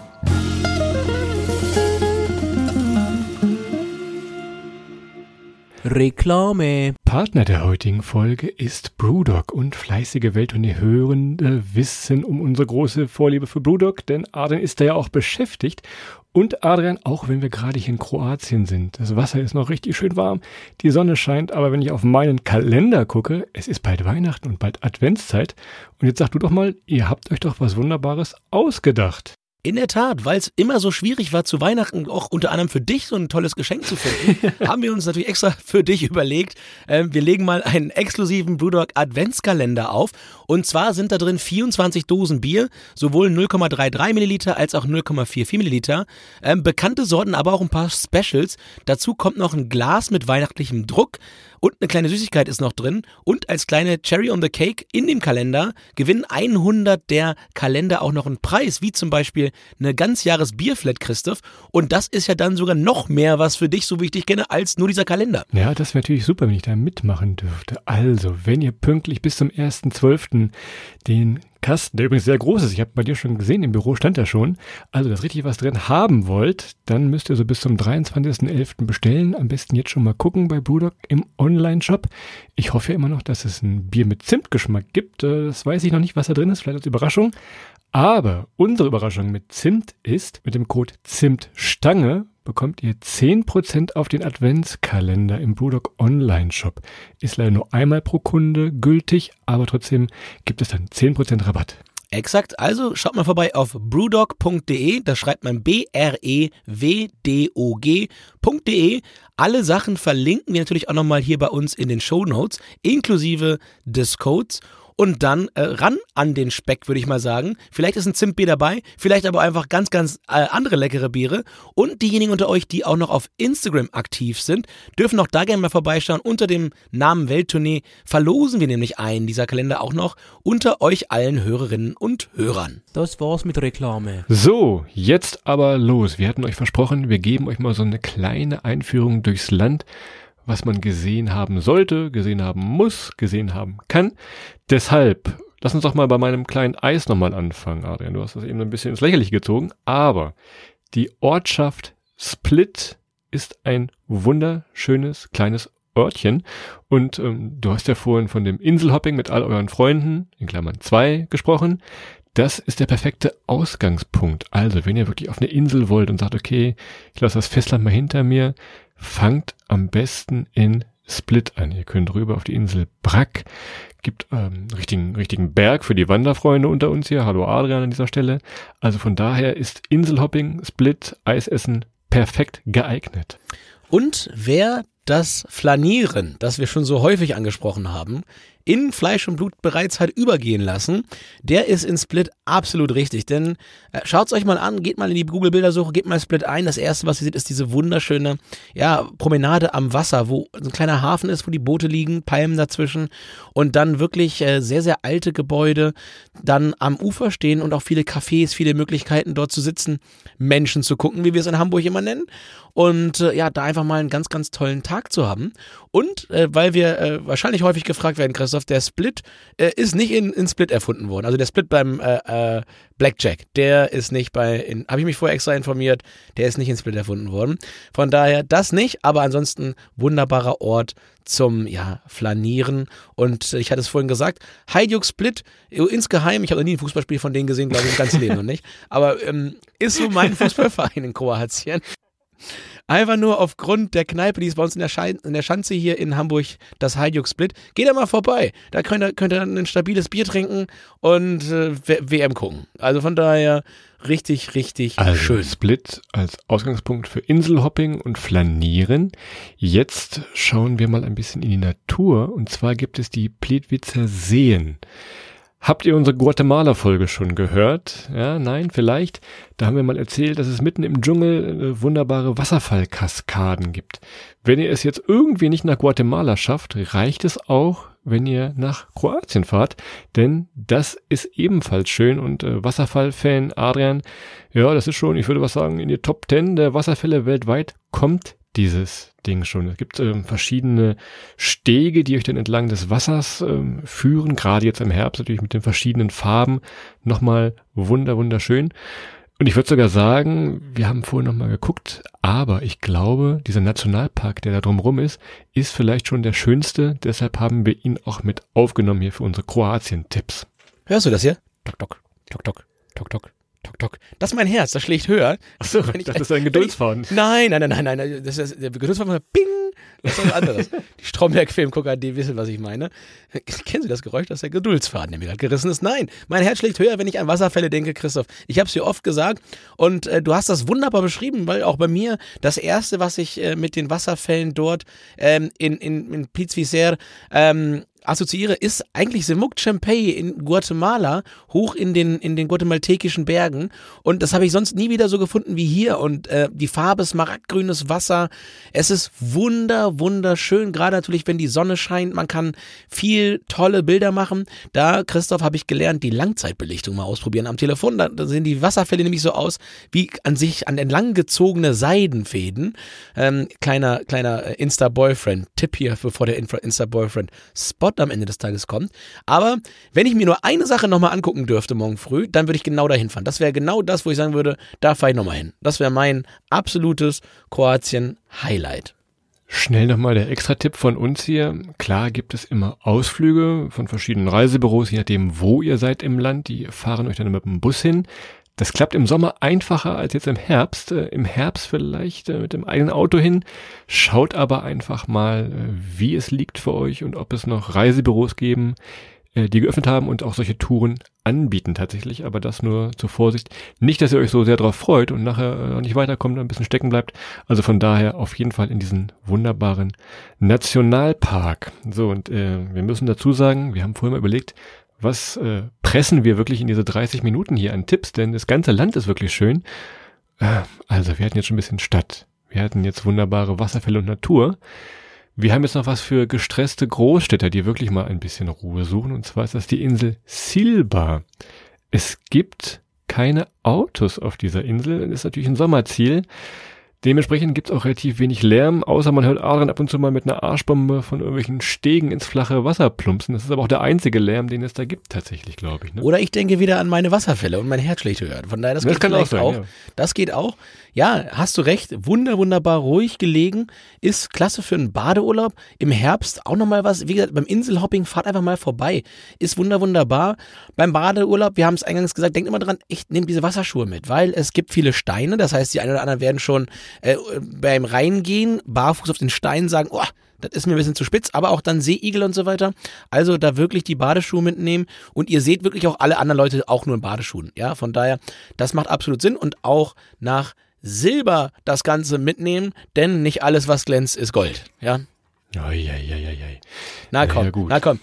Reklame. Partner der heutigen Folge ist Brewdog und fleißige Welttournee-Hörende wissen um unsere große Vorliebe für Brewdog, denn Arden ist da ja auch beschäftigt und Adrian, auch wenn wir gerade hier in Kroatien sind, das Wasser ist noch richtig schön warm, die Sonne scheint, aber wenn ich auf meinen Kalender gucke, es ist bald Weihnachten und bald Adventszeit. Und jetzt sag du doch mal, ihr habt euch doch was Wunderbares ausgedacht. In der Tat, weil es immer so schwierig war, zu Weihnachten auch unter anderem für dich so ein tolles Geschenk zu finden, haben wir uns natürlich extra für dich überlegt. Ähm, wir legen mal einen exklusiven Brewdog Adventskalender auf. Und zwar sind da drin 24 Dosen Bier, sowohl 0,33 Milliliter als auch 0,44 Milliliter. Ähm, bekannte Sorten, aber auch ein paar Specials. Dazu kommt noch ein Glas mit weihnachtlichem Druck. Und eine kleine Süßigkeit ist noch drin. Und als kleine Cherry on the Cake in dem Kalender gewinnen 100 der Kalender auch noch einen Preis, wie zum Beispiel eine ganzjahres Bierflat, Christoph. Und das ist ja dann sogar noch mehr was für dich, so wie ich dich kenne, als nur dieser Kalender. Ja, das wäre natürlich super, wenn ich da mitmachen dürfte. Also, wenn ihr pünktlich bis zum 1.12. den Kasten, der übrigens sehr groß ist. Ich habe bei dir schon gesehen, im Büro stand er schon. Also, das richtig was drin haben wollt, dann müsst ihr so bis zum 23.11. bestellen. Am besten jetzt schon mal gucken bei Brewdog im Online-Shop. Ich hoffe ja immer noch, dass es ein Bier mit Zimtgeschmack gibt. Äh, das weiß ich noch nicht, was da drin ist, vielleicht als Überraschung. Aber unsere Überraschung mit Zimt ist, mit dem Code ZIMTSTANGE bekommt ihr 10% auf den Adventskalender im Brewdog Online Shop. Ist leider nur einmal pro Kunde gültig, aber trotzdem gibt es dann 10% Rabatt. Exakt, also schaut mal vorbei auf brewdog.de, da schreibt man B-R-E-W-D-O-G.de. Alle Sachen verlinken wir natürlich auch nochmal hier bei uns in den Show Notes, inklusive des Codes und dann äh, ran an den Speck, würde ich mal sagen. Vielleicht ist ein Zimtbier dabei, vielleicht aber einfach ganz, ganz äh, andere leckere Biere. Und diejenigen unter euch, die auch noch auf Instagram aktiv sind, dürfen auch da gerne mal vorbeischauen. Unter dem Namen Welttournee verlosen wir nämlich einen dieser Kalender auch noch unter euch allen Hörerinnen und Hörern. Das war's mit Reklame. So, jetzt aber los. Wir hatten euch versprochen, wir geben euch mal so eine kleine Einführung durchs Land was man gesehen haben sollte, gesehen haben muss, gesehen haben kann. Deshalb, lass uns doch mal bei meinem kleinen Eis nochmal anfangen, Adrian. Du hast das eben ein bisschen ins Lächerliche gezogen, aber die Ortschaft Split ist ein wunderschönes kleines Örtchen. Und ähm, du hast ja vorhin von dem Inselhopping mit all euren Freunden, in Klammern zwei, gesprochen. Das ist der perfekte Ausgangspunkt. Also, wenn ihr wirklich auf eine Insel wollt und sagt, okay, ich lasse das Festland mal hinter mir, fangt am besten in Split an. Ihr könnt rüber auf die Insel Brack. Gibt ähm, richtigen, richtigen Berg für die Wanderfreunde unter uns hier. Hallo Adrian an dieser Stelle. Also von daher ist Inselhopping, Split, Eisessen perfekt geeignet. Und wer das Flanieren, das wir schon so häufig angesprochen haben, in Fleisch und Blut bereits hat übergehen lassen, der ist in Split absolut richtig. Denn äh, schaut es euch mal an, geht mal in die Google-Bildersuche, gebt mal Split ein. Das erste, was ihr seht, ist diese wunderschöne ja, Promenade am Wasser, wo ein kleiner Hafen ist, wo die Boote liegen, Palmen dazwischen und dann wirklich äh, sehr, sehr alte Gebäude dann am Ufer stehen und auch viele Cafés, viele Möglichkeiten dort zu sitzen, Menschen zu gucken, wie wir es in Hamburg immer nennen und äh, ja, da einfach mal einen ganz, ganz tollen Tag zu haben. Und äh, weil wir äh, wahrscheinlich häufig gefragt werden, Christoph, der Split äh, ist nicht in, in Split erfunden worden. Also der Split beim äh, äh, Blackjack, der ist nicht bei, habe ich mich vorher extra informiert, der ist nicht in Split erfunden worden. Von daher das nicht, aber ansonsten wunderbarer Ort zum ja, Flanieren. Und ich hatte es vorhin gesagt, Hajduk Split, insgeheim, ich habe noch nie ein Fußballspiel von denen gesehen, glaube ich, im ganzen Leben noch nicht. Aber ähm, ist so mein Fußballverein in Kroatien. Einfach nur aufgrund der Kneipe, die ist bei uns in der, Schein in der Schanze hier in Hamburg, das Heijuk Split. Geht da mal vorbei. Da könnt ihr, könnt ihr ein stabiles Bier trinken und äh, WM gucken. Also von daher richtig, richtig Also schön. Split als Ausgangspunkt für Inselhopping und Flanieren. Jetzt schauen wir mal ein bisschen in die Natur und zwar gibt es die Plitwitzer Seen. Habt ihr unsere Guatemala-Folge schon gehört? Ja, nein, vielleicht. Da haben wir mal erzählt, dass es mitten im Dschungel äh, wunderbare Wasserfallkaskaden gibt. Wenn ihr es jetzt irgendwie nicht nach Guatemala schafft, reicht es auch, wenn ihr nach Kroatien fahrt, denn das ist ebenfalls schön und äh, Wasserfallfan Adrian, ja, das ist schon, ich würde was sagen, in die Top 10 der Wasserfälle weltweit kommt dieses Ding schon. Es gibt ähm, verschiedene Stege, die euch dann entlang des Wassers ähm, führen, gerade jetzt im Herbst natürlich mit den verschiedenen Farben nochmal wunder wunderschön. Und ich würde sogar sagen, wir haben vorhin nochmal geguckt, aber ich glaube, dieser Nationalpark, der da drumrum ist, ist vielleicht schon der schönste. Deshalb haben wir ihn auch mit aufgenommen hier für unsere Kroatien-Tipps. Hörst du das hier? Tok, tok, tok, tok, tok, tok, tok, tok. Das ist mein Herz, das schlägt höher. Achso, Wenn ich- das ist ein Geduldsfaden. Nein, nein, nein, nein, nein. Das ist der Geduldsfaden Ping. Das ist was anderes. die Stromberg-Filmgucker, die wissen, was ich meine. Kennen Sie das Geräusch, dass der Geduldsfaden, der mir gerade gerissen ist? Nein, mein Herz schlägt höher, wenn ich an Wasserfälle denke, Christoph. Ich habe es dir oft gesagt und äh, du hast das wunderbar beschrieben, weil auch bei mir das erste, was ich äh, mit den Wasserfällen dort ähm, in, in, in Plitvicer ähm, assoziiere, ist eigentlich Semuc Champey in Guatemala, hoch in den, in den guatemaltekischen Bergen. Und das habe ich sonst nie wieder so gefunden wie hier. Und äh, die Farbe smaragdgrünes Wasser. Es ist wunder, wunderschön. Gerade natürlich, wenn die Sonne scheint. Man kann viel tolle Bilder machen. Da, Christoph, habe ich gelernt, die Langzeitbelichtung mal ausprobieren am Telefon. Da, da sehen die Wasserfälle nämlich so aus wie an sich an entlang gezogene Seidenfäden. Ähm, kleiner, kleiner äh, Insta-Boyfriend. Tipp hier, bevor der Infra- Insta-Boyfriend-Spot am Ende des Tages kommt. Aber wenn ich mir nur eine Sache nochmal angucken dürfte morgen früh, dann würde ich genau dahin fahren. Das wäre genau das, wo ich sagen würde, da fahre ich nochmal hin. Das wäre mein absolutes Kroatien-Highlight. Schnell nochmal der Extra-Tipp von uns hier. Klar gibt es immer Ausflüge von verschiedenen Reisebüros, je nachdem, wo ihr seid im Land. Die fahren euch dann mit dem Bus hin. Das klappt im Sommer einfacher als jetzt im Herbst. Äh, Im Herbst vielleicht äh, mit dem eigenen Auto hin. Schaut aber einfach mal, äh, wie es liegt für euch und ob es noch Reisebüros geben, äh, die geöffnet haben und auch solche Touren anbieten tatsächlich. Aber das nur zur Vorsicht. Nicht, dass ihr euch so sehr darauf freut und nachher äh, nicht weiterkommt, ein bisschen stecken bleibt. Also von daher auf jeden Fall in diesen wunderbaren Nationalpark. So, und äh, wir müssen dazu sagen, wir haben vorhin mal überlegt, was äh, pressen wir wirklich in diese 30 Minuten hier an Tipps, denn das ganze Land ist wirklich schön. Äh, also, wir hatten jetzt schon ein bisschen Stadt. Wir hatten jetzt wunderbare Wasserfälle und Natur. Wir haben jetzt noch was für gestresste Großstädter, die wirklich mal ein bisschen Ruhe suchen. Und zwar ist das die Insel Silba. Es gibt keine Autos auf dieser Insel. Das ist natürlich ein Sommerziel. Dementsprechend gibt es auch relativ wenig Lärm, außer man hört Adrian ab und zu mal mit einer Arschbombe von irgendwelchen Stegen ins flache Wasser plumpsen. Das ist aber auch der einzige Lärm, den es da gibt, tatsächlich, glaube ich. Ne? Oder ich denke wieder an meine Wasserfälle und mein Herz schlägt höher. Von daher, das, Das geht kann auch vielleicht sein, auch. ja. Das geht auch. Ja, hast du recht. Wunder, wunderbar ruhig gelegen. Ist klasse für einen Badeurlaub. Im Herbst auch nochmal was. Wie gesagt, beim Inselhopping fahrt einfach mal vorbei. Ist wunder, wunderbar. Beim Badeurlaub, wir haben es eingangs gesagt, denkt immer dran, ich nehme diese Wasserschuhe mit, weil es gibt viele Steine. Das heißt, die einen oder anderen werden schon äh, beim Reingehen barfuß auf den Stein sagen, oh, das ist mir ein bisschen zu spitz, aber auch dann Seeigel und so weiter. Also da wirklich die Badeschuhe mitnehmen und ihr seht wirklich auch alle anderen Leute auch nur in Badeschuhen. Ja, von daher, das macht absolut Sinn und auch nach Silber das Ganze mitnehmen, denn nicht alles, was glänzt, ist Gold. Ja, Oi, oi, oi, oi, na komm, ja, na komm.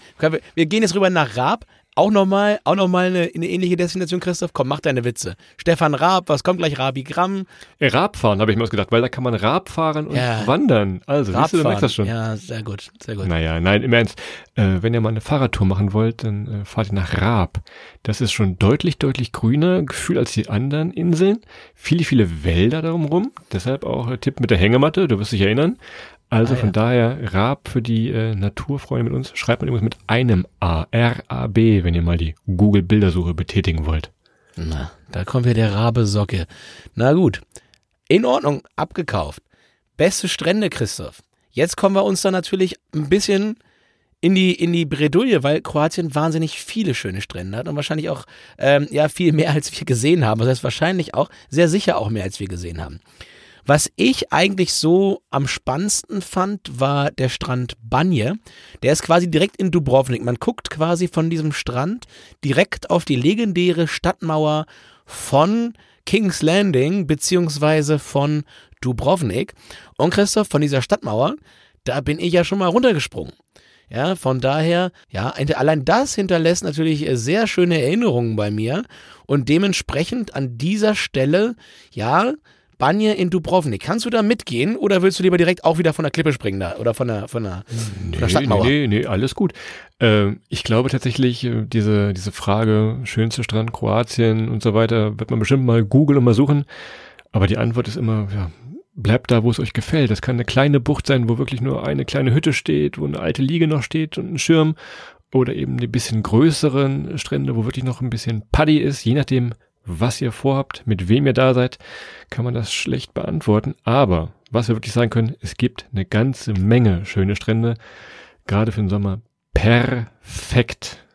Wir gehen jetzt rüber nach Raab. Auch nochmal, auch noch mal eine, eine ähnliche Destination, Christoph. Komm, mach deine Witze. Stefan Raab, was kommt gleich? Rabigramm. Äh, Radfahren habe ich mir ausgedacht, weil da kann man Rad fahren und Ja. wandern. Also, siehst du, du merkst das schon. Ja, sehr gut, sehr gut. Naja, nein, im Ernst. Äh, wenn ihr mal eine Fahrradtour machen wollt, dann äh, fahrt ihr nach Raab. Das ist schon deutlich, deutlich grüner Gefühl als die anderen Inseln. Viele, viele Wälder darum rum. Deshalb auch äh, Tipp mit der Hängematte, du wirst dich erinnern. Also Ah, von ja. daher Raab für die äh, Naturfreunde mit uns. Schreibt man übrigens mit einem A, R-A-B, wenn ihr mal die Google-Bildersuche betätigen wollt. Na, da kommt wieder der Rabesocke. Na gut. In Ordnung, abgekauft. Beste Strände, Christoph. Jetzt kommen wir uns da natürlich ein bisschen in die, in die Bredouille, weil Kroatien wahnsinnig viele schöne Strände hat und wahrscheinlich auch ähm, ja, viel mehr, als wir gesehen haben. Das heißt wahrscheinlich auch, sehr sicher auch mehr, als wir gesehen haben. Was ich eigentlich so am spannendsten fand, war der Strand Banje. Der ist quasi direkt in Dubrovnik. Man guckt quasi von diesem Strand direkt auf die legendäre Stadtmauer von King's Landing beziehungsweise von Dubrovnik. Und Christoph, von dieser Stadtmauer, da bin ich ja schon mal runtergesprungen. Ja, von daher, ja, allein das hinterlässt natürlich äh, sehr schöne Erinnerungen bei mir. Und dementsprechend an dieser Stelle, ja, Banje in Dubrovnik. Kannst du da mitgehen oder willst du lieber direkt auch wieder von der Klippe springen da oder von der, von der, nee, von der Stadtmauer? Nee, nee, nee, alles gut. Äh, ich glaube tatsächlich, äh, diese, diese Frage, schönste Strand Kroatien und so weiter, wird man bestimmt mal googeln und mal suchen. Aber die Antwort ist immer, ja, bleibt da, wo es euch gefällt. Das kann eine kleine Bucht sein, wo wirklich nur eine kleine Hütte steht, wo eine alte Liege noch steht und ein Schirm. Oder eben die bisschen größeren Strände, wo wirklich noch ein bisschen Paddy ist. Je nachdem, was ihr vorhabt, mit wem ihr da seid, kann man das schlecht beantworten. Aber was wir wirklich sagen können, es gibt eine ganze Menge schöne Strände. Gerade für den Sommer perfekt.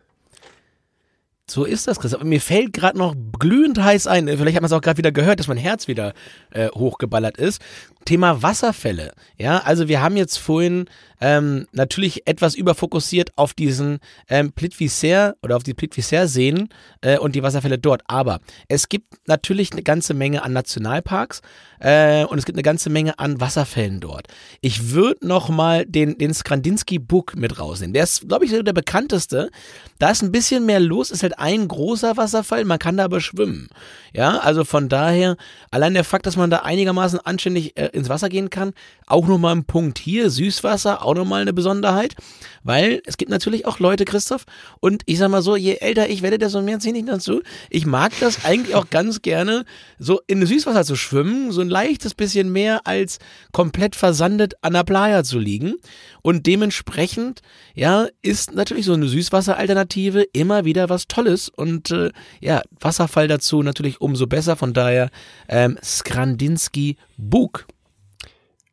So ist das, Chris. Aber mir fällt gerade noch glühend heiß ein, vielleicht hat man es auch gerade wieder gehört, dass mein Herz wieder äh, hochgeballert ist. Thema Wasserfälle. Ja, also wir haben jetzt vorhin ähm, natürlich etwas überfokussiert auf diesen ähm, Plitvicer oder auf die Plitvicer-Seen äh, und die Wasserfälle dort. Aber es gibt natürlich eine ganze Menge an Nationalparks äh, und es gibt eine ganze Menge an Wasserfällen dort. Ich würde noch mal den, den Skandinski Book mit rausnehmen. Der ist, glaube ich, der bekannteste. Da ist ein bisschen mehr los, ist halt ein großer Wasserfall, man kann da aber schwimmen. Ja, also von daher, allein der Fakt, dass man da einigermaßen anständig äh, ins Wasser gehen kann, auch nochmal ein Punkt hier. Süßwasser, auch nochmal eine Besonderheit, weil es gibt natürlich auch Leute, Christoph, und ich sag mal so, je älter ich werde, desto mehr ziehe ich dazu. Ich mag das eigentlich auch ganz gerne, so in Süßwasser zu schwimmen, so ein leichtes bisschen mehr als komplett versandet an der Playa zu liegen. Und dementsprechend, ja, ist natürlich so eine Süßwasseralternative immer wieder was Tolles. Und äh, ja, Wasserfall dazu natürlich umso besser. Von daher ähm, Skrandinski Bug.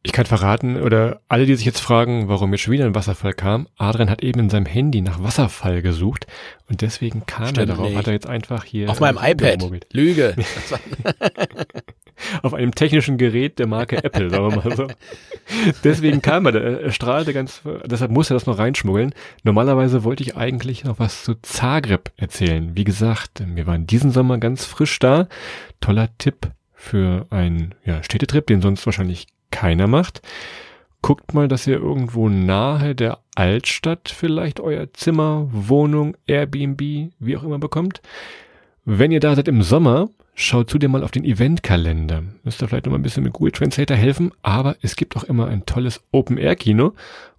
Ich kann verraten, oder alle, die sich jetzt fragen, warum jetzt schon wieder ein Wasserfall kam, Adrian hat eben in seinem Handy nach Wasserfall gesucht und deswegen kam Stimmt er darauf, nicht. hat er jetzt einfach hier Auf meinem iPad. rumgemogelt. Lüge. auf einem technischen Gerät der Marke Apple, sagen wir mal so. Deswegen kam er, da. er strahlte ganz, deshalb musste er das noch reinschmuggeln. Normalerweise wollte ich eigentlich noch was zu Zagreb erzählen. Wie gesagt, wir waren diesen Sommer ganz frisch da. Toller Tipp für einen ja, Städtetrip, den sonst wahrscheinlich keiner macht. Guckt mal, dass ihr irgendwo nahe der Altstadt vielleicht euer Zimmer, Wohnung, Airbnb, wie auch immer bekommt. Wenn ihr da seid im Sommer, schaut zudem mal auf den Eventkalender. Müsst ihr vielleicht noch mal ein bisschen mit Google Translator helfen, aber es gibt auch immer ein tolles Open-Air-Kino.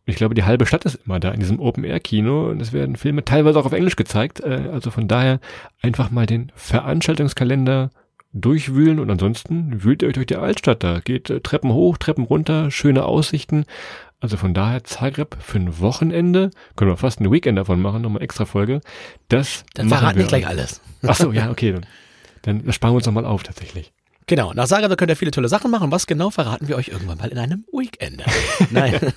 Ich glaube, die halbe Stadt ist immer da in diesem Open-Air-Kino und es werden Filme teilweise auch auf Englisch gezeigt. Äh, Also von daher einfach mal den Veranstaltungskalender durchwühlen und ansonsten wühlt ihr euch durch die Altstadt da. Geht äh, Treppen hoch, Treppen runter, schöne Aussichten. Also von daher Zagreb für ein Wochenende, können wir fast ein Weekend davon machen, nochmal extra Folge. Das Dann machen verraten wir gleich alles. Ach so, ja, okay. Dann, dann sparen wir uns nochmal auf tatsächlich. Genau, nach Zagreb könnt ihr viele tolle Sachen machen. Was genau verraten wir euch irgendwann mal in einem Weekend. Nein.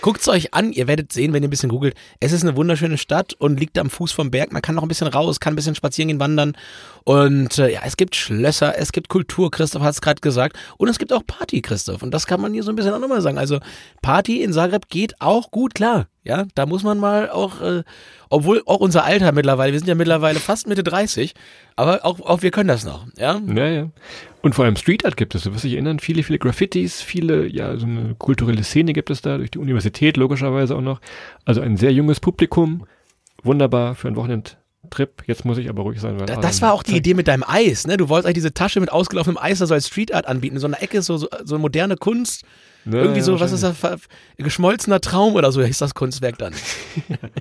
Guckt's euch an, ihr werdet sehen, wenn ihr ein bisschen googelt. Es ist eine wunderschöne Stadt und liegt am Fuß vom Berg. Man kann noch ein bisschen raus, kann ein bisschen spazieren gehen, wandern. Und äh, ja, es gibt Schlösser, es gibt Kultur, Christoph hat es gerade gesagt. Und es gibt auch Party, Christoph. Und das kann man hier so ein bisschen auch nochmal sagen. Also Party in Zagreb geht auch gut klar. Ja, da muss man mal auch, äh, obwohl auch unser Alter mittlerweile, wir sind ja mittlerweile fast Mitte 30, aber auch, auch wir können das noch. Ja, Ja, ja. Und vor allem Street Art gibt es, du wirst dich erinnern, viele, viele Graffitis, viele, ja, so eine kulturelle Szene gibt es da, durch die Universität logischerweise auch noch. Also ein sehr junges Publikum, wunderbar für einen Wochenendtrip. Jetzt muss ich aber ruhig sein, weil Da- Das war auch die zeigt- Idee mit deinem Eis, ne? Du wolltest eigentlich diese Tasche mit ausgelaufenem Eis da so als Street Art anbieten. In so einer Ecke, so, so, so moderne Kunst. Ne, Irgendwie ja, so, was ist das? Geschmolzener Traum oder so hieß das Kunstwerk dann.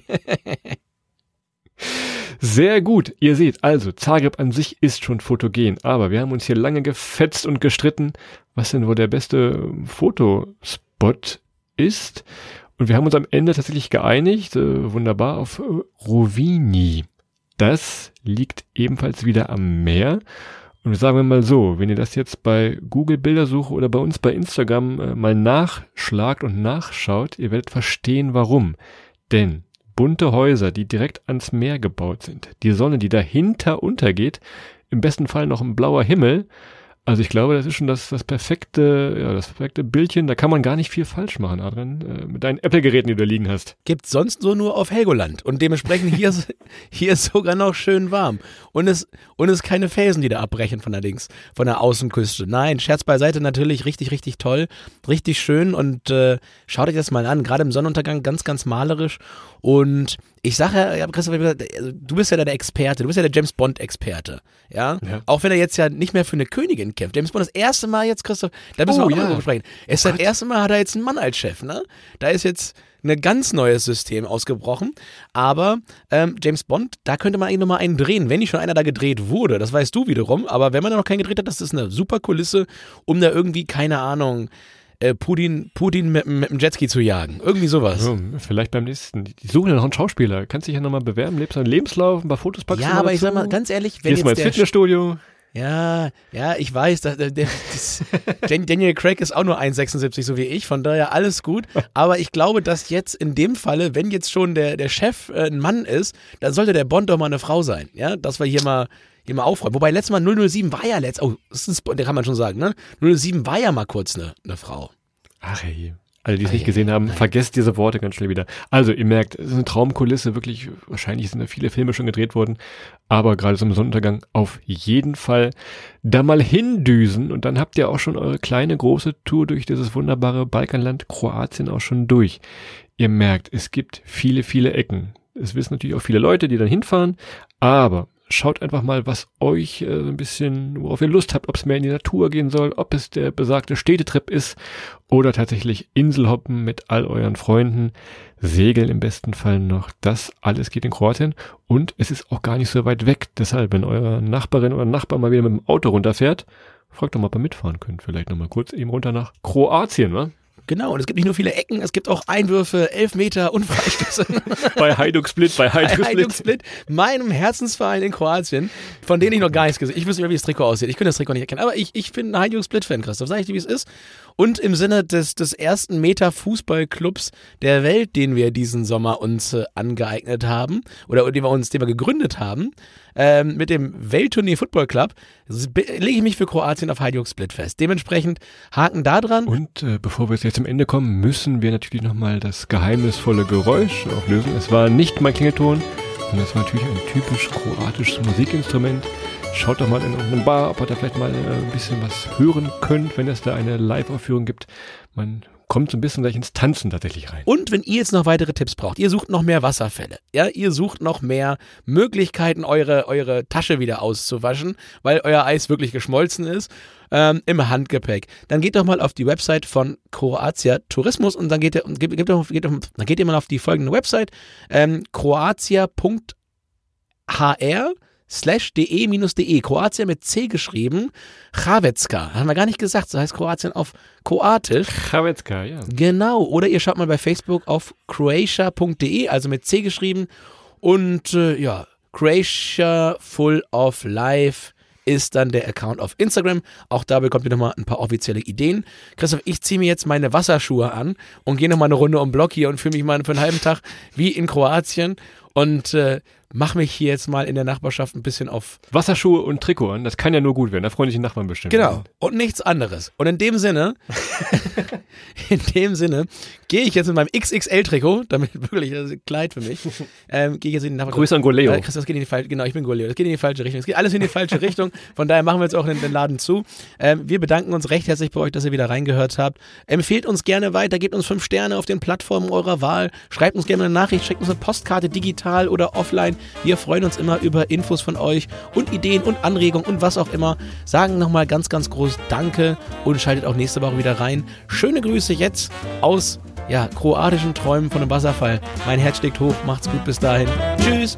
Sehr gut. Ihr seht, also Zagreb an sich ist schon fotogen, aber wir haben uns hier lange gefetzt und gestritten, was denn wohl der beste Fotospot ist. Und wir haben uns am Ende tatsächlich geeinigt, äh, wunderbar, auf äh, Rovini. Das liegt ebenfalls wieder am Meer. Und sagen wir mal so, wenn ihr das jetzt bei Google Bildersuche oder bei uns bei Instagram äh, mal nachschlagt und nachschaut, ihr werdet verstehen, warum. Denn bunte Häuser, die direkt ans Meer gebaut sind, die Sonne, die dahinter untergeht, im besten Fall noch ein blauer Himmel, Also ich glaube, das ist schon das, das perfekte, ja, das perfekte Bildchen. Da kann man gar nicht viel falsch machen, Adrian, äh, mit deinen Apple-Geräten, die du da liegen hast. Gibt sonst so nur auf Helgoland. Und dementsprechend hier, ist, hier ist sogar noch schön warm. Und es, und es keine Felsen, die da abbrechen von der Dings, von der Außenküste. Nein, Scherz beiseite natürlich richtig, richtig toll. Richtig schön und äh, schaut euch das mal an. Gerade im Sonnenuntergang ganz, ganz malerisch. Und ich sage ja, Christoph, du bist ja der Experte, du bist ja der James Bond-Experte. Ja? ja? Auch wenn er jetzt ja nicht mehr für eine Königin kämpft. James Bond das erste Mal jetzt, Christoph, da müssen oh, wir auch ja. drüber sprechen. Es ist das erste Mal hat er jetzt einen Mann als Chef, ne? Da ist jetzt ein ganz neues System ausgebrochen. Aber ähm, James Bond, da könnte man eigentlich nochmal einen drehen, wenn nicht schon einer da gedreht wurde. Das weißt du wiederum. Aber wenn man da noch keinen gedreht hat, das ist eine super Kulisse, um da irgendwie, keine Ahnung, äh, Putin, Putin mit, mit dem Jetski zu jagen. Irgendwie sowas. Ja, vielleicht beim nächsten. Die suchen ja noch einen Schauspieler. Kannst dich ja nochmal bewerben, lebst einen Lebenslauf, ein paar Fotos packen. Ja, aber ich sag mal ganz ehrlich, wenn Gehst jetzt mal ins Fitnessstudio. Ja, ja, ich weiß, der, das, Daniel Craig ist auch nur 1,76 so wie ich, von daher alles gut. Aber ich glaube, dass jetzt in dem Falle, wenn jetzt schon der, der Chef äh, ein Mann ist, dann sollte der Bond doch mal eine Frau sein. Ja, dass wir hier mal hier mal aufräumen. Wobei letztes Mal 007 war ja letzt, oh, das der kann man schon sagen, ne? 007 war ja mal kurz eine, eine Frau. Ach hey. Alle, die es nicht gesehen haben, vergesst diese Worte ganz schnell wieder. Also, ihr merkt, es ist eine Traumkulisse, wirklich, wahrscheinlich sind da viele Filme schon gedreht worden, aber gerade zum Sonnenuntergang auf jeden Fall da mal hindüsen und dann habt ihr auch schon eure kleine, große Tour durch dieses wunderbare Balkanland Kroatien auch schon durch. Ihr merkt, es gibt viele, viele Ecken. Es wissen natürlich auch viele Leute, die dann hinfahren, aber schaut einfach mal, was euch äh, ein bisschen, worauf ihr Lust habt, ob es mehr in die Natur gehen soll, ob es der besagte Städtetrip ist oder tatsächlich Inselhoppen mit all euren Freunden, segeln im besten Fall noch. Das alles geht in Kroatien und es ist auch gar nicht so weit weg. Deshalb, wenn eure Nachbarin oder Nachbar mal wieder mit dem Auto runterfährt, fragt doch mal, ob ihr mitfahren könnt. Vielleicht nochmal kurz eben runter nach Kroatien, wa? Genau, und es gibt nicht nur viele Ecken, es gibt auch Einwürfe, Elfmeter und Freistöße. bei Hajduk Split, bei Hajduk Split. Split, meinem Herzensverein in Kroatien, von denen ich noch gar nichts gesehen habe. Ich wüsste nicht, wie das Trikot aussieht. Ich könnte das Trikot nicht erkennen. Aber ich, ich bin ein Hajduk Split-Fan, Christoph. Sag ich dir, wie es ist. Und im Sinne des, des ersten Meta-Fußballclubs der Welt, den wir diesen Sommer uns äh, angeeignet haben, oder den wir uns, den wir gegründet haben, ähm, mit dem Weltturnier Football Club, lege ich mich für Kroatien auf Hajduk Split fest. Dementsprechend Haken da dran. Und äh, bevor wir jetzt zum Ende kommen, müssen wir natürlich nochmal das geheimnisvolle Geräusch auflösen. Es war nicht mein Klingelton, sondern es war natürlich ein typisch kroatisches Musikinstrument. Schaut doch mal in irgendeinem Bar, ob ihr da vielleicht mal äh, ein bisschen was hören könnt, wenn es da eine Live-Aufführung gibt. Man kommt so ein bisschen gleich ins Tanzen tatsächlich rein. Und wenn ihr jetzt noch weitere Tipps braucht, ihr sucht noch mehr Wasserfälle, ja, ihr sucht noch mehr Möglichkeiten, eure, eure Tasche wieder auszuwaschen, weil euer Eis wirklich geschmolzen ist, ähm, im Handgepäck, dann geht doch mal auf die Website von Kroatia Tourismus und dann geht ihr, geht, geht, geht, dann geht ihr mal auf die folgende Website, ähm, kroatia.hr slash de-de, Kroatien mit C geschrieben, Chavecka, haben wir gar nicht gesagt, so heißt Kroatien auf Kroatisch. Chavecka, ja. Genau, oder ihr schaut mal bei Facebook auf croatia.de, also mit C geschrieben und äh, ja, Croatia Full of Life ist dann der Account auf Instagram. Auch da bekommt ihr nochmal ein paar offizielle Ideen. Christoph, ich ziehe mir jetzt meine Wasserschuhe an und gehe nochmal eine Runde um Block hier und fühle mich mal für einen halben Tag wie in Kroatien und äh, mach mich hier jetzt mal in der Nachbarschaft ein bisschen auf Wasserschuhe und Trikot an. Das kann ja nur gut werden. Da freuen sich die Nachbarn bestimmt. Genau. Und nichts anderes. Und in dem Sinne, in dem Sinne, gehe ich jetzt in meinem XXL-Trikot, damit wirklich das ist ein Kleid für mich, ähm, gehe ich jetzt in die Nachbarschaft. Grüße an Goleo. Äh, Chris, das geht in die falsche, genau, ich bin Goleo. Das geht in die falsche Richtung. Es geht alles in die falsche Richtung. Von daher machen wir jetzt auch den, den Laden zu. Ähm, wir bedanken uns recht herzlich bei euch, dass ihr wieder reingehört habt. Empfehlt uns gerne weiter, gebt uns fünf Sterne auf den Plattformen eurer Wahl. Schreibt uns gerne eine Nachricht, schickt uns eine Postkarte digital oder offline. Wir freuen uns immer über Infos von euch und Ideen und Anregungen und was auch immer. Sagen nochmal ganz, ganz groß Danke und schaltet auch nächste Woche wieder rein. Schöne Grüße jetzt aus ja, kroatischen Träumen von einem Wasserfall. Mein Herz steckt hoch. Macht's gut bis dahin. Tschüss.